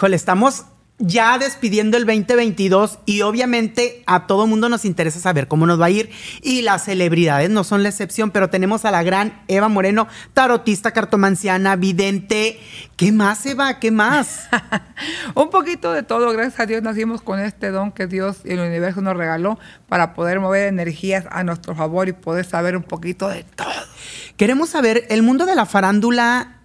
Híjole, estamos ya despidiendo el 2022 y obviamente a todo mundo nos interesa saber cómo nos va a ir y las celebridades no son la excepción, pero tenemos a la gran Eva Moreno, tarotista, cartomanciana, vidente. ¿Qué más, Eva? ¿Qué más? Un poquito de todo, gracias a Dios nacimos con este don que Dios y el universo nos regaló para poder mover energías a nuestro favor y poder saber un poquito de todo. Queremos saber, el mundo de la farándula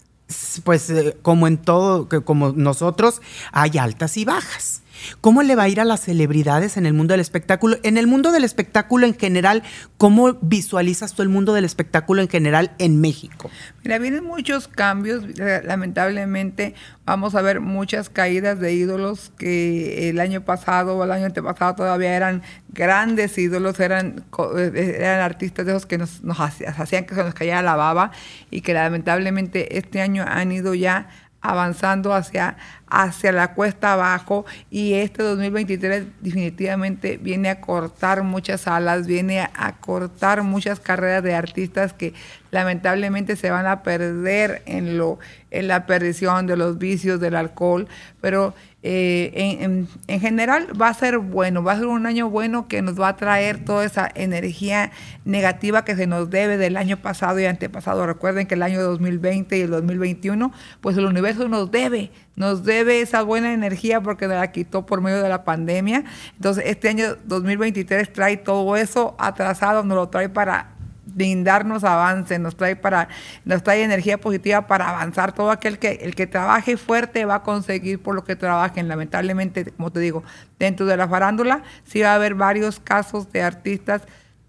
pues eh, como en todo, como nosotros, hay altas y bajas. ¿Cómo le va a ir a las celebridades en el mundo del espectáculo? En el mundo del espectáculo en general, ¿cómo visualizas tú el mundo del espectáculo en general en México? Mira, vienen muchos cambios. Lamentablemente vamos a ver muchas caídas de ídolos que el año pasado o el año antepasado todavía eran grandes ídolos, eran, eh, eran artistas de esos que nos, nos hacían que se nos cayera la baba y que lamentablemente este año han ido ya avanzando hacia, hacia la cuesta abajo y este 2023 definitivamente viene a cortar muchas alas, viene a, cortar muchas carreras de artistas que lamentablemente se van a perder en, lo, en la perdición de los vicios del alcohol, pero eh, en, general va a ser bueno, va a ser un año bueno que nos va a traer toda esa energía negativa que se nos debe del año pasado y antepasado. Recuerden que el año 2020 y el 2021, pues el universo nos debe, nos debe esa buena energía porque la quitó por medio de la pandemia. Entonces este año 2023 trae todo eso atrasado, nos lo trae para brindarnos avance, nos trae para, nos trae energía positiva para avanzar. Todo aquel que, el que trabaje fuerte va a conseguir por lo que trabajen. Lamentablemente, como te digo, dentro de la farándula sí va a haber varios casos de artistas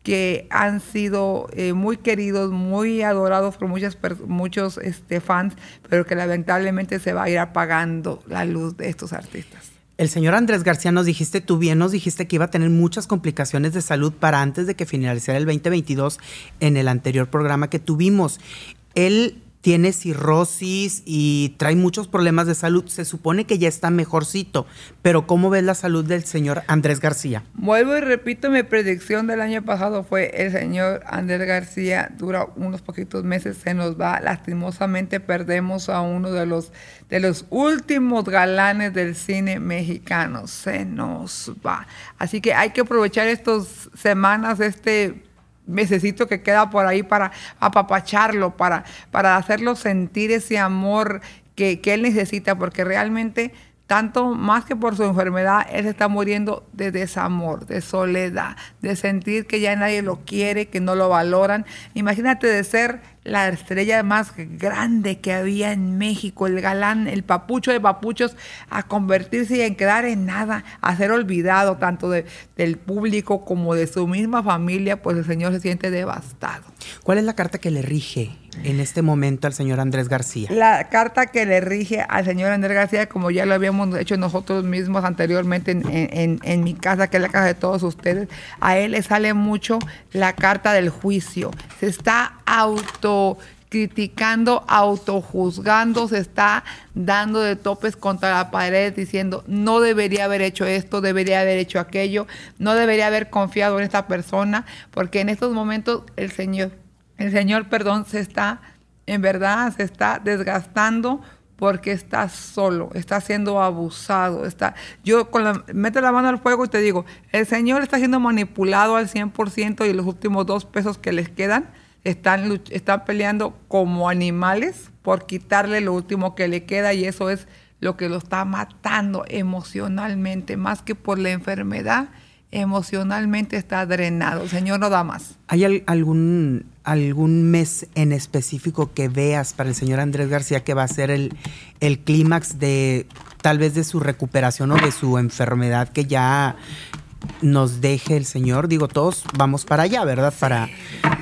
que han sido eh, muy queridos, muy adorados por muchas muchos este, fans, pero que lamentablemente se va a ir apagando la luz de estos artistas. El señor Andrés García nos dijiste, tú bien nos dijiste que iba a tener muchas complicaciones de salud para antes de que finalizara el 2022 en el anterior programa que tuvimos. Él tiene cirrosis y trae muchos problemas de salud. Se supone que ya está mejorcito, pero ¿cómo ves la salud del señor Andrés García? Vuelvo y repito, mi predicción del año pasado fue el señor Andrés García dura unos poquitos meses, se nos va, lastimosamente perdemos a uno de los, de los últimos galanes del cine mexicano, se nos va. Así que hay que aprovechar estas semanas, este necesito que queda por ahí para apapacharlo, para, para hacerlo sentir ese amor que, que él necesita, porque realmente tanto más que por su enfermedad, él está muriendo de desamor, de soledad, de sentir que ya nadie lo quiere, que no lo valoran. Imagínate de ser la estrella más grande que había en México, el galán, el papucho de papuchos, a convertirse y en quedar en nada, a ser olvidado tanto del público como de su misma familia, pues el Señor se siente devastado. ¿Cuál es la carta que le rige en este momento al señor Andrés García? La carta que le rige al señor Andrés García, como ya lo habíamos hecho nosotros mismos anteriormente en, en mi casa, que es la casa de todos ustedes, a él le sale mucho la carta del juicio. Se está auto criticando, autojuzgando, se está dando de topes contra la pared diciendo no debería haber hecho esto, debería haber hecho aquello, no debería haber confiado en esta persona, porque en estos momentos el Señor, el Señor, perdón, se está, en verdad, se está desgastando porque está solo, está siendo abusado, está yo con la mete la mano al fuego y te digo, el Señor está siendo manipulado al 100% y los últimos dos pesos que les quedan están, están peleando como animales por quitarle lo último que le queda y eso es lo que lo está matando emocionalmente, más que por la enfermedad, emocionalmente está drenado. Señor no da más. ¿Hay algún, algún mes en específico que veas para el señor Andrés García que va a ser el, el clímax de tal vez de su recuperación o de su enfermedad que ya nos deje el Señor. Digo, todos vamos para allá, ¿verdad? Para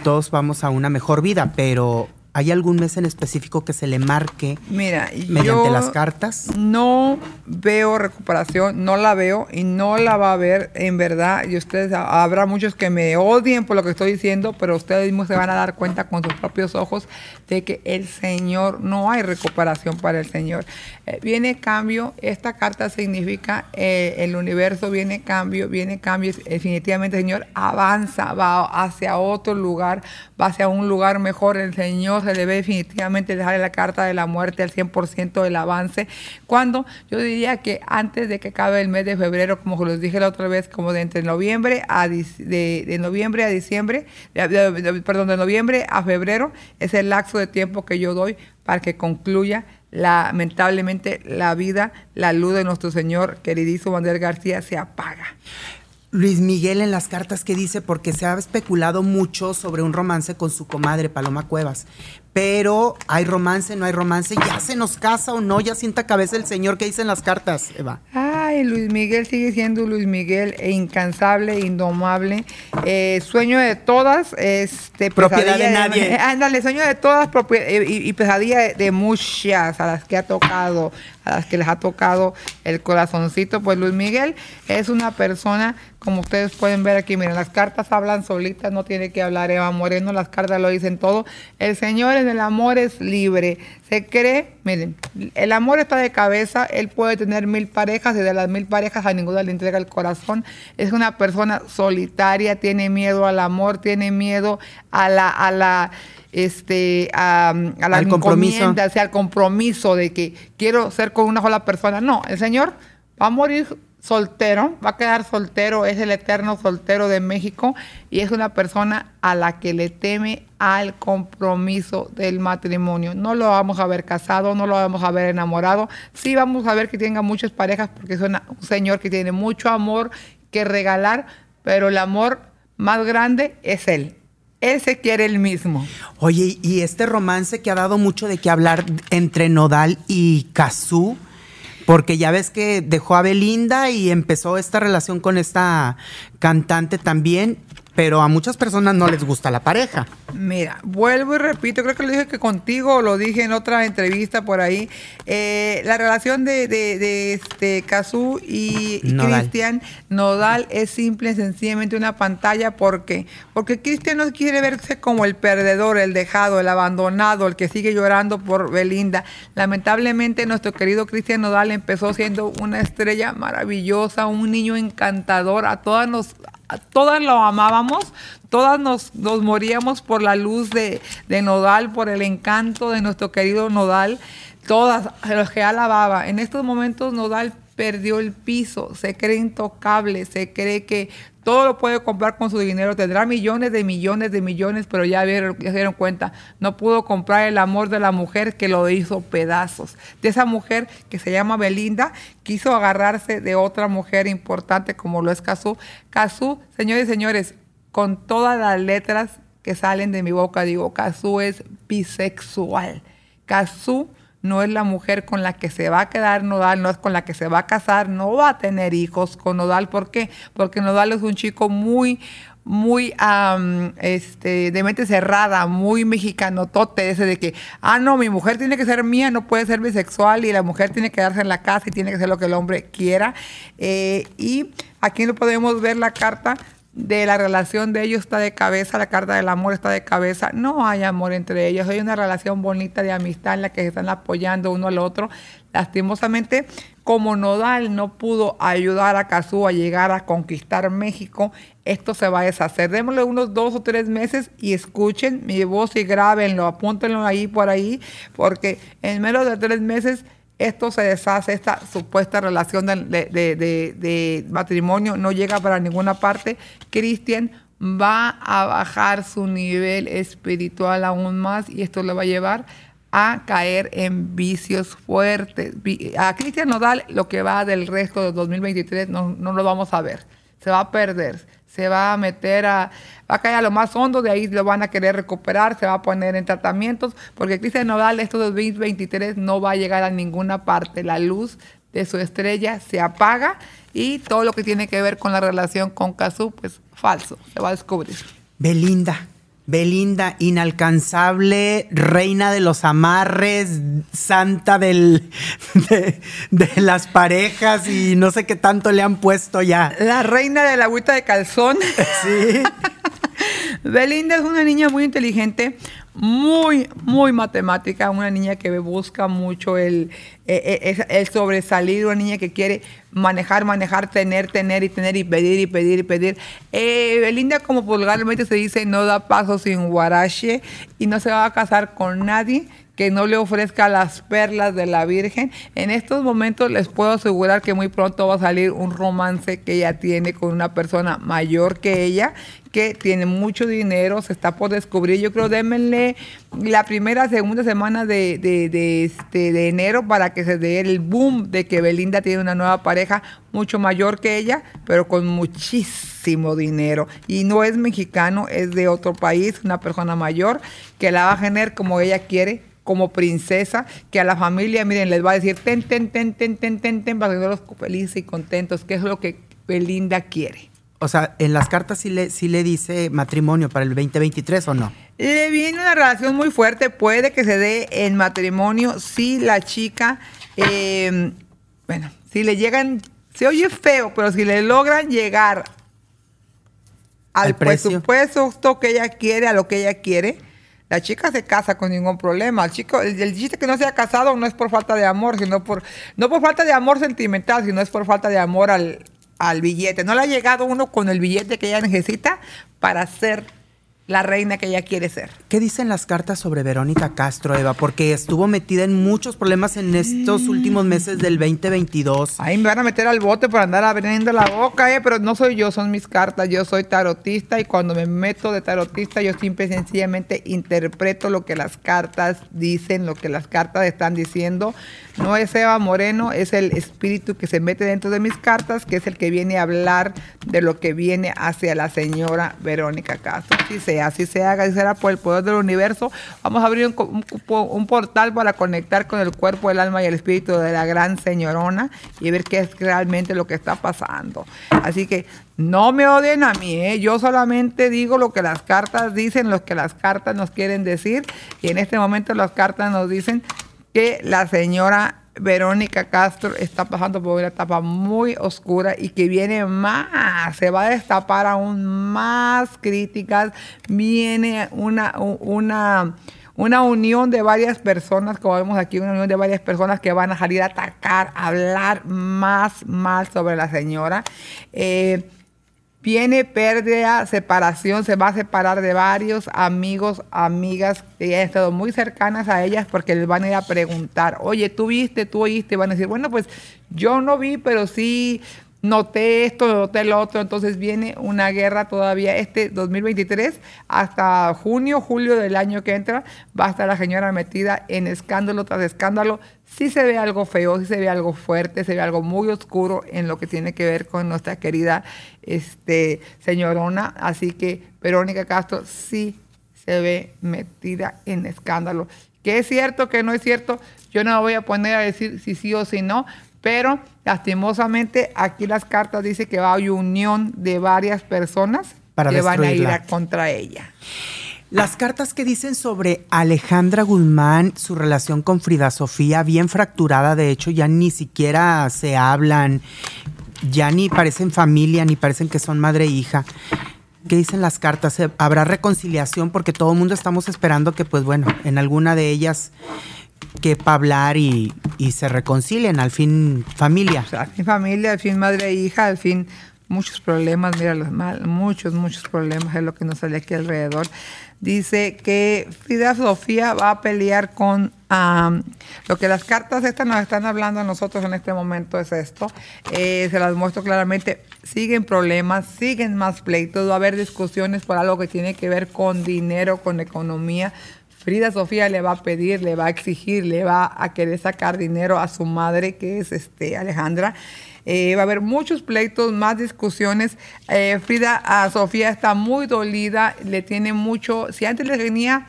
todos vamos a una mejor vida, pero ¿Hay algún mes en específico que se le marque Mira, mediante las cartas? No veo recuperación, no la veo y no la va a ver en verdad. Y ustedes, habrá muchos que me odien por lo que estoy diciendo, pero ustedes mismos se van a dar cuenta con sus propios ojos de que el Señor, no hay recuperación para el Señor. Eh, viene cambio, esta carta significa eh, el universo viene cambio, viene cambio. Definitivamente el Señor avanza, va hacia otro lugar, va hacia un lugar mejor. El Señor se le ve definitivamente dejarle la carta de la muerte al 100% del avance, cuando yo diría que antes de que acabe el mes de febrero, como les dije la otra vez, como de entre noviembre a, de, noviembre a diciembre, perdón, de noviembre a febrero, es el lapso de tiempo que yo doy para que concluya lamentablemente la vida, la luz de nuestro Señor queridísimo Manuel García se apaga. Luis Miguel en las cartas que dice, porque se ha especulado mucho sobre un romance con su comadre Paloma Cuevas, pero hay romance, no hay romance, ya se nos casa o no, ya sienta cabeza el señor que dice en las cartas, Eva. Ay, Luis Miguel sigue siendo Luis Miguel, e incansable, indomable, eh, sueño de todas, este, propiedad de nadie. ándale, sueño de todas eh, y, pesadilla de, muchas a las que ha tocado, a las que les ha tocado el corazoncito, pues Luis Miguel es una persona, como ustedes pueden ver aquí, miren, las cartas hablan solitas, no tiene que hablar Eva Moreno, las cartas lo dicen todo. El Señor el amor es libre. Se cree, miren, el amor está de cabeza, él puede tener mil parejas y de las mil parejas a ninguna le entrega el corazón. Es una persona solitaria, tiene miedo al amor, tiene miedo a la, a la este a, la al compromiso. sea, al compromiso de que quiero ser con una sola persona. No, el Señor va a morir soltero, va a quedar soltero, es el eterno soltero de México y es una persona a la que le teme al compromiso del matrimonio. No lo vamos a ver casado, no lo vamos a ver enamorado, sí vamos a ver que tenga muchas parejas porque es un señor que tiene mucho amor que regalar, pero el amor más grande es él. Él se quiere el mismo. Oye, y este romance que ha dado mucho de qué hablar entre Nodal y Cazú, porque ya ves que dejó a Belinda y empezó esta relación con esta cantante también pero a muchas personas no les gusta la pareja. Mira, vuelvo y repito, creo que lo dije que contigo, lo dije en otra entrevista por ahí, eh, la relación de, de, este Cazú y, Cristian Nodal es simple y sencillamente una pantalla, ¿por qué? Porque Cristian no quiere verse como el perdedor, el dejado, el abandonado, el que sigue llorando por Belinda. Lamentablemente nuestro querido Cristian Nodal empezó siendo una estrella maravillosa, un niño encantador, a todas nos todas lo amábamos, todas nos, nos moríamos por la luz de, de, Nodal, por el encanto de nuestro querido Nodal, todas los que alababa. En estos momentos Nodal perdió el piso, se cree intocable, se cree que todo lo puede comprar con su dinero, tendrá millones de millones de millones, pero ya, vieron, ya se dieron cuenta, no pudo comprar el amor de la mujer que lo hizo pedazos. De esa mujer que se llama Belinda, quiso agarrarse de otra mujer importante como lo es Cazú. Cazú, señores y señores, con todas las letras que salen de mi boca, digo, Cazú es bisexual. Cazú no es la mujer con la que se va a quedar Nodal, no es con la que se va a casar, no va a tener hijos con Nodal. ¿Por qué? Porque Nodal es un chico muy, muy este, de mente cerrada, muy mexicano, tote, ese de que, ah, no, mi mujer tiene que ser mía, no puede ser bisexual y la mujer tiene que quedarse en la casa y tiene que hacer lo que el hombre quiera. Eh, y aquí no podemos ver la carta de la relación de ellos está de cabeza, la carta del amor está de cabeza. No hay amor entre ellos, hay una relación bonita de amistad en la que se están apoyando uno al otro. Lastimosamente, como Nodal no pudo ayudar a Cazú a llegar a conquistar México, esto se va a deshacer. Démosle unos dos o tres meses y escuchen mi voz y grábenlo, apúntenlo ahí por ahí, porque en menos de tres meses esto se deshace, esta supuesta relación de, matrimonio no llega para ninguna parte, Cristian va a bajar su nivel espiritual aún más y esto le va a llevar a caer en vicios fuertes. A Cristian Nodal lo que va del resto de 2023 no, no lo vamos a ver, se va a perder se va a meter a, va a caer a lo más hondo, de ahí lo van a querer recuperar, se va a poner en tratamientos, porque Cristian Nodal esto 2023 no va a llegar a ninguna parte, la luz de su estrella se apaga y todo lo que tiene que ver con la relación con Cazú, pues falso, se va a descubrir. Belinda, Belinda, inalcanzable, reina de los amarres, santa del, de, las parejas y no sé qué tanto le han puesto ya. La reina de la agüita de calzón. Sí. Belinda es una niña muy inteligente, muy, muy matemática, una niña que busca mucho el, eh, eh, el, sobresalir, una niña que quiere manejar, manejar, tener, tener y tener y pedir y pedir y pedir. Eh, Belinda, como vulgarmente se dice, no da paso sin guarache y no se va a casar con nadie que no le ofrezca las perlas de la Virgen. En estos momentos les puedo asegurar que muy pronto va a salir un romance que ella tiene con una persona mayor que ella, que tiene mucho dinero, se está por descubrir. Yo creo, démenle la primera, segunda semana de, de, este, de enero para que se dé el boom de que Belinda tiene una nueva pareja mucho mayor que ella, pero con muchísimo dinero. Y no es mexicano, es de otro país, una persona mayor que la va a generar como ella quiere como princesa, que a la familia, miren, les va a decir, ten, ten, ten, ten, ten, ten, ten, para los felices y contentos, que es lo que Belinda quiere. O sea, en las cartas sí le, sí le dice matrimonio para el 2023 o no? Le viene una relación muy fuerte, puede que se dé en matrimonio si la chica, em, bueno, si le llegan, se oye feo, pero si le logran llegar al, presupuesto que ella quiere, a lo que ella quiere, la chica se casa con ningún problema. El chico, el, chiste que no se ha casado no es por falta de amor, sino por, no por falta de amor sentimental, sino es por falta de amor al, al billete. No le ha llegado uno con el billete que ella necesita para ser la reina que ella quiere ser. ¿Qué dicen las cartas sobre Verónica Castro, Eva? Porque estuvo metida en muchos problemas en estos mm. últimos meses del 2022. Ahí me van a meter al bote por andar abriendo la boca, eh, pero no soy yo, son mis cartas. Yo soy tarotista y cuando me meto de tarotista, yo simple y sencillamente interpreto lo que las cartas dicen, lo que las cartas están diciendo. No es Eva Moreno, es el espíritu que se mete dentro de mis cartas, que es el que viene a hablar de lo que viene hacia la señora Verónica Castro. Sí, así se haga, y será por el poder del universo. Vamos a abrir un, portal para conectar con el cuerpo, el alma y el espíritu de la gran señorona y ver qué es realmente lo que está pasando. Así que no me odien a mí, ¿eh? yo solamente digo lo que las cartas dicen, lo que las cartas nos quieren decir y en este momento las cartas nos dicen que la señora Verónica Castro está pasando por una etapa muy oscura y que viene más, se va a destapar aún más críticas, viene una, una, una unión de varias personas, como vemos aquí, una unión de varias personas que van a salir a atacar, a hablar más mal sobre la señora. Eh, Viene pérdida, separación, se va a separar de varios amigos, amigas que han estado muy cercanas a ellas porque les van a ir a preguntar, oye, tú viste, tú oíste, van a decir, bueno, pues yo no vi, pero sí noté esto, noté lo otro, entonces viene una guerra todavía este 2023 hasta junio, julio del año que entra, va a estar la señora metida en escándalo tras escándalo. Sí se ve algo feo, sí se ve algo fuerte, se ve algo muy oscuro en lo que tiene que ver con nuestra querida este, señorona, así que Verónica Castro sí se ve metida en escándalo. Que es cierto, que no es cierto, yo no voy a poner a decir si sí o si no, pero lastimosamente aquí las cartas dicen que va a haber unión de varias personas que van a ir a contra ella. Las cartas que dicen sobre Alejandra Guzmán, su relación con Frida Sofía, bien fracturada, de hecho ya ni siquiera se hablan, ya ni parecen familia, ni parecen que son madre e hija. ¿Qué dicen las cartas? ¿Habrá reconciliación? Porque todo el mundo estamos esperando que, pues bueno, en alguna de ellas que para hablar y, se reconcilien, al fin familia. al fin familia, al fin madre e hija, al fin muchos problemas, mira los mal, muchos, muchos problemas es lo que nos sale aquí alrededor. Dice que Frida Sofía va a pelear con lo que las cartas estas nos están hablando a nosotros en este momento es esto. Eh, se las muestro claramente. Siguen problemas, siguen más pleitos, va a haber discusiones por algo que tiene que ver con dinero, con economía. Frida Sofía le va a pedir, le va a exigir, le va a querer sacar dinero a su madre, que es este, Alejandra. Eh, va a haber muchos pleitos, más discusiones. Eh, Frida a Sofía está muy dolida, le tiene mucho, si antes le tenía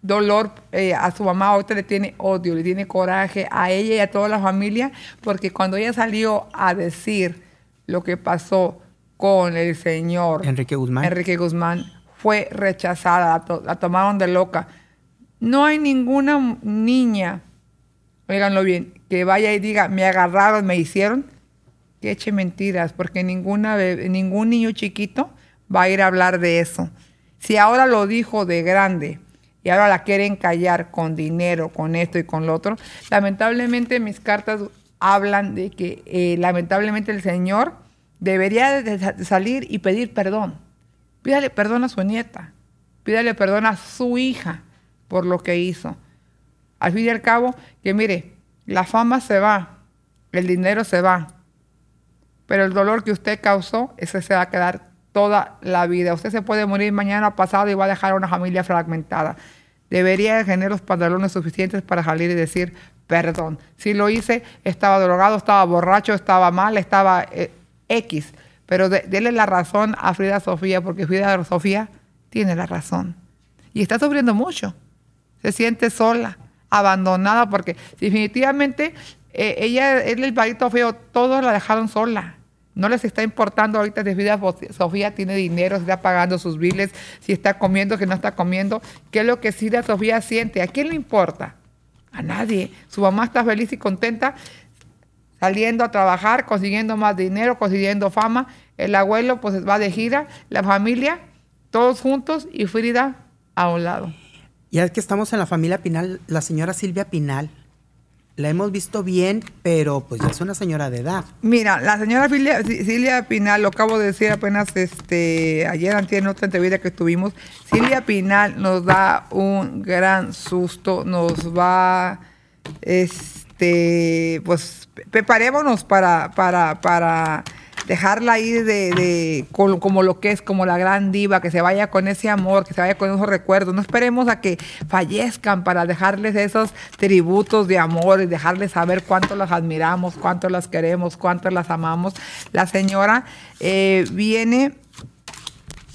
dolor eh, a su mamá, ahorita le tiene odio, le tiene coraje a ella y a toda la familia, porque cuando ella salió a decir lo que pasó con el señor Enrique Guzmán, Enrique Guzmán fue rechazada, la tomaron de loca. No hay ninguna niña, oiganlo bien, que vaya y diga, me agarraron, me hicieron, que eche mentiras, porque ninguna ningún niño chiquito va a ir a hablar de eso. Si ahora lo dijo de grande, y ahora la quieren callar con dinero, con esto y con lo otro. Lamentablemente mis cartas hablan de que eh, lamentablemente el Señor debería de salir y pedir perdón. Pídale perdón a su nieta, pídale perdón a su hija por lo que hizo. Al fin y al cabo, que mire, la fama se va, el dinero se va, pero el dolor que usted causó, ese se va a quedar toda la vida. Usted se puede morir mañana pasado y va a dejar a una familia fragmentada. Debería tener los pantalones suficientes para salir y decir, perdón. Si lo hice, estaba drogado, estaba borracho, estaba mal, estaba eh, X. Pero déle la razón a Frida Sofía, porque Frida Sofía tiene la razón. Y está sufriendo mucho. Se siente sola, abandonada, porque definitivamente eh, ella, él, el palito feo, todos la dejaron sola. No les está importando ahorita si Frida Sofía tiene dinero, está pagando sus biles, si está comiendo, si no está comiendo. ¿Qué es lo que Frida Sofía siente? ¿A quién le importa? A nadie. Su mamá está feliz y contenta saliendo a trabajar, consiguiendo más dinero, consiguiendo fama. El abuelo pues va de gira, la familia, todos juntos y Frida a un lado. Ya que estamos en la familia Pinal, la señora Silvia Pinal la hemos visto bien, pero pues ya es una señora de edad. Mira, la señora Silvia, Pinal, lo acabo de decir apenas este ayer antes en otra entrevista que tuvimos, Silvia Pinal nos da un gran susto, nos va este pues preparémonos para para para dejarla ahí de, como, lo que es, como la gran diva, que se vaya con ese amor, que se vaya con esos recuerdos. No esperemos a que fallezcan para dejarles esos tributos de amor y dejarles saber cuánto las admiramos, cuánto las queremos, cuánto las amamos. La señora eh, viene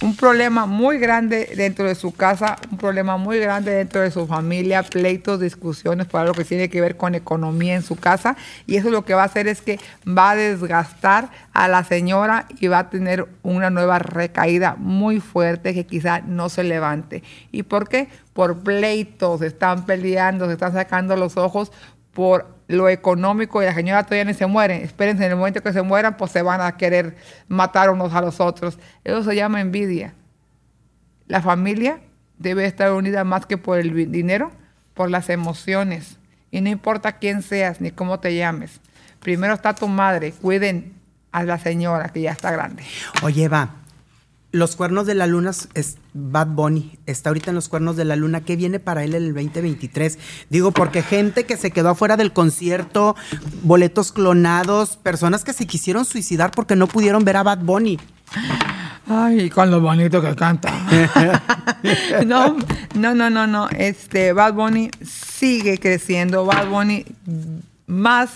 un problema muy grande dentro de su casa, un problema muy grande dentro de su familia, pleitos, discusiones para lo que tiene que ver con economía en su casa. Y eso lo que va a hacer es que va a desgastar a la señora y va a tener una nueva recaída muy fuerte que quizá no se levante. ¿Y por qué? Por pleitos, están peleando, se están sacando los ojos por lo económico y la señora todavía no se muere. Espérense, en el momento que se mueran, pues se van a querer matar unos a los otros. Eso se llama envidia. La familia debe estar unida más que por el dinero, por las emociones. Y no importa quién seas ni cómo te llames. Primero está tu madre. Cuiden a la señora que ya está grande. Oye, va. Los cuernos de la luna es Bad Bunny. Está ahorita en los cuernos de la luna. ¿Qué viene para él en el 2023? Digo, porque gente que se quedó afuera del concierto, boletos clonados, personas que se quisieron suicidar porque no pudieron ver a Bad Bunny. Ay, con lo bonito que canta. no, no, no, no, no. Este, Bad Bunny sigue creciendo. Bad Bunny más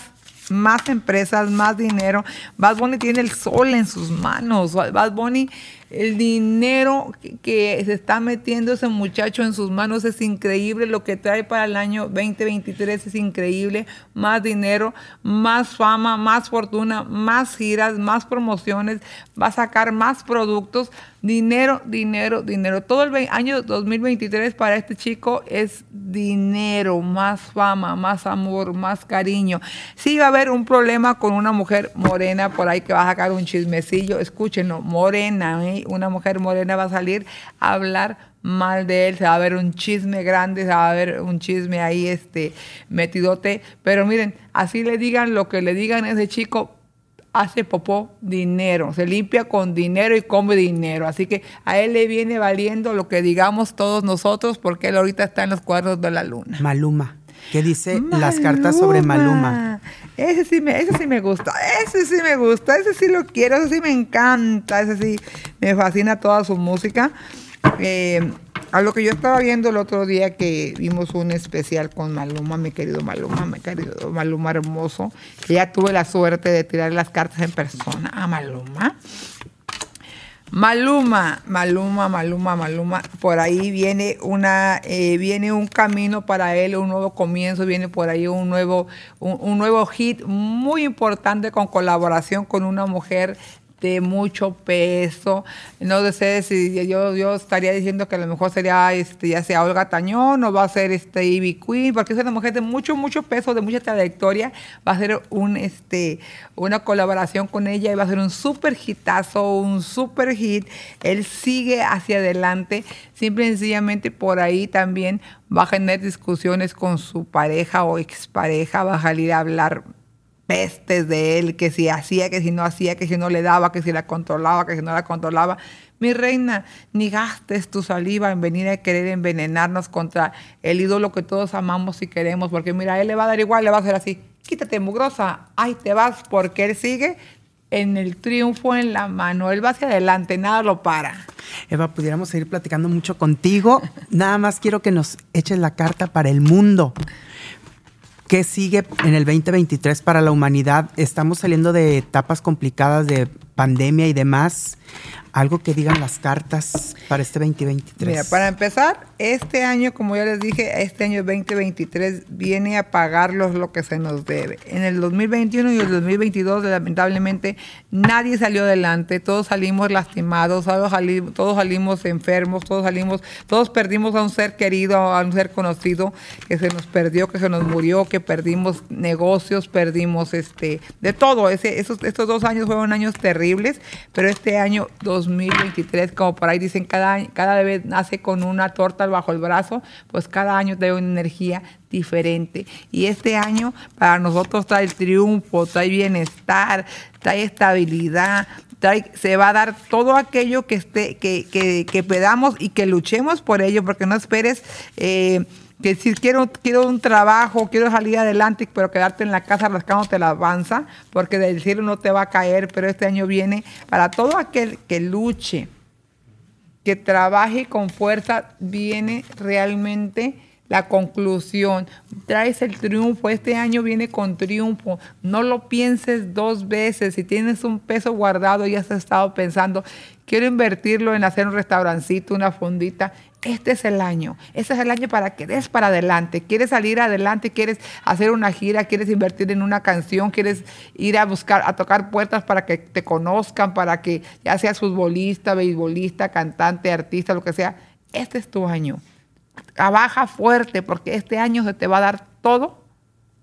más empresas, más dinero. Bad Bunny tiene el sol en sus manos. Bad Bunny el dinero que, se está metiendo ese muchacho en sus manos es increíble. Lo que trae para el año 2023 es increíble. Más dinero, más fama, más fortuna, más giras, más promociones. Va a sacar más productos. Dinero, dinero, dinero. Todo el año 2023 para este chico es dinero, más fama, más amor, más cariño. Sí va a haber un problema con una mujer morena por ahí que va a sacar un chismecillo. Escúchenlo, morena, ¿eh? Una mujer morena va a salir a hablar mal de él, se va a ver un chisme grande, se va a ver un chisme ahí este metidote, pero miren, así le digan lo que le digan a ese chico, hace popó dinero, se limpia con dinero y come dinero, así que a él le viene valiendo lo que digamos todos nosotros porque él ahorita está en los cuadros de la luna. Maluma. ¿Qué dice las cartas sobre Maluma? Ese sí, me, ese sí me gusta, ese sí me gusta, ese sí lo quiero, ese sí me encanta, ese sí me fascina toda su música. Eh, a lo que yo estaba viendo el otro día que vimos un especial con Maluma, mi querido Maluma, mi querido Maluma hermoso, que ya tuve la suerte de tirar las cartas en persona a Maluma. Maluma, Maluma, Maluma, Maluma, por ahí viene una, eh, viene un camino para él, un nuevo comienzo, viene por ahí un nuevo, un, nuevo hit muy importante con colaboración con una mujer de mucho peso. No sé si yo, yo estaría diciendo que a lo mejor sería este, ya sea Olga Tañón o va a ser este Ivy Queen, porque es una mujer de mucho, mucho peso, de mucha trayectoria. Va a ser un, este, una colaboración con ella y va a ser un súper hitazo, un súper hit. Él sigue hacia adelante. Simple y sencillamente por ahí también va a tener discusiones con su pareja o expareja, va a salir a hablar pestes de él, que si hacía, que si no hacía, que si no le daba, que si la controlaba, que si no la controlaba. Mi reina, ni gastes tu saliva en venir a querer envenenarnos contra el ídolo que todos amamos y queremos, porque mira, él le va a dar igual, le va a hacer así, quítate mugrosa, ahí te vas, porque él sigue en el triunfo en la mano, él va hacia adelante, nada lo para. Eva, pudiéramos seguir platicando mucho contigo, nada más quiero que nos eches la carta para el mundo. ¿Qué sigue en el 2023 para la humanidad? Estamos saliendo de etapas complicadas de pandemia y demás. Algo que digan las cartas para este 2023. Mira, para empezar, este año, como ya les dije, este año 2023 viene a pagarlos lo que se nos debe. En el 2021 y el 2022, lamentablemente, nadie salió adelante, todos salimos lastimados, todos salimos, enfermos, todos salimos, todos perdimos a un ser querido, a un ser conocido que se nos perdió, que se nos murió, que perdimos negocios, perdimos este, de todo. Ese, esos, estos dos años fueron años terribles, pero este año 2023, como por ahí dicen, cada, cada bebé nace con una torta bajo el brazo, pues cada año trae una energía diferente. Y este año para nosotros trae triunfo, trae bienestar, trae estabilidad, se va a dar todo aquello que, esté, que, que, que pedamos y que luchemos por ello, porque no esperes... Eh, que si quiero, quiero un trabajo, quiero salir adelante, pero quedarte en la casa rascándote la avanza, porque del cielo no te va a caer, pero este año viene para todo aquel que luche, que trabaje con fuerza, viene realmente la conclusión. Traes el triunfo, este año viene con triunfo. No lo pienses dos veces. Si tienes un peso guardado y has estado pensando, quiero invertirlo en hacer un restaurancito, una fondita, este es el año. Este es el año para que des para adelante. Quieres salir adelante, quieres hacer una gira, quieres invertir en una canción, quieres ir a buscar, a tocar puertas para que te conozcan, para que ya seas futbolista, beisbolista, cantante, artista, lo que sea. Este es tu año. Trabaja fuerte porque este año se te va a dar todo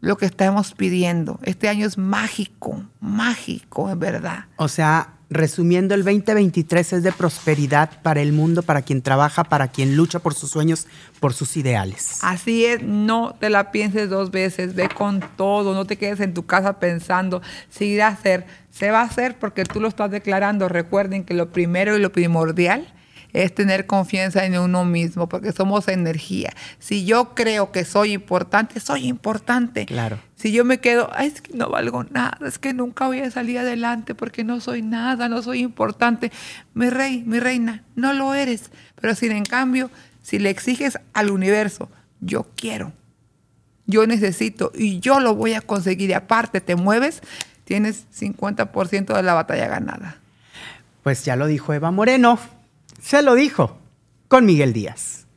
lo que estamos pidiendo. Este año es mágico, mágico, en verdad. O sea, resumiendo, el 2023 es de prosperidad para el mundo, para quien trabaja, para quien lucha por sus sueños, por sus ideales. Así es, no te la pienses dos veces, ve con todo, no te quedes en tu casa pensando, si irá a hacer, se va a hacer porque tú lo estás declarando. Recuerden que lo primero y lo primordial es tener confianza en uno mismo, porque somos energía. Si yo creo que soy importante, soy importante. Claro. Si yo me quedo, Ay, es que no valgo nada, es que nunca voy a salir adelante porque no soy nada, no soy importante. Mi rey, mi reina, no lo eres. Pero sin en cambio, si le exiges al universo, yo quiero, yo necesito y yo lo voy a conseguir y aparte te mueves, tienes 50% de la batalla ganada. Pues ya lo dijo Eva Moreno se lo dijo con Miguel Díaz.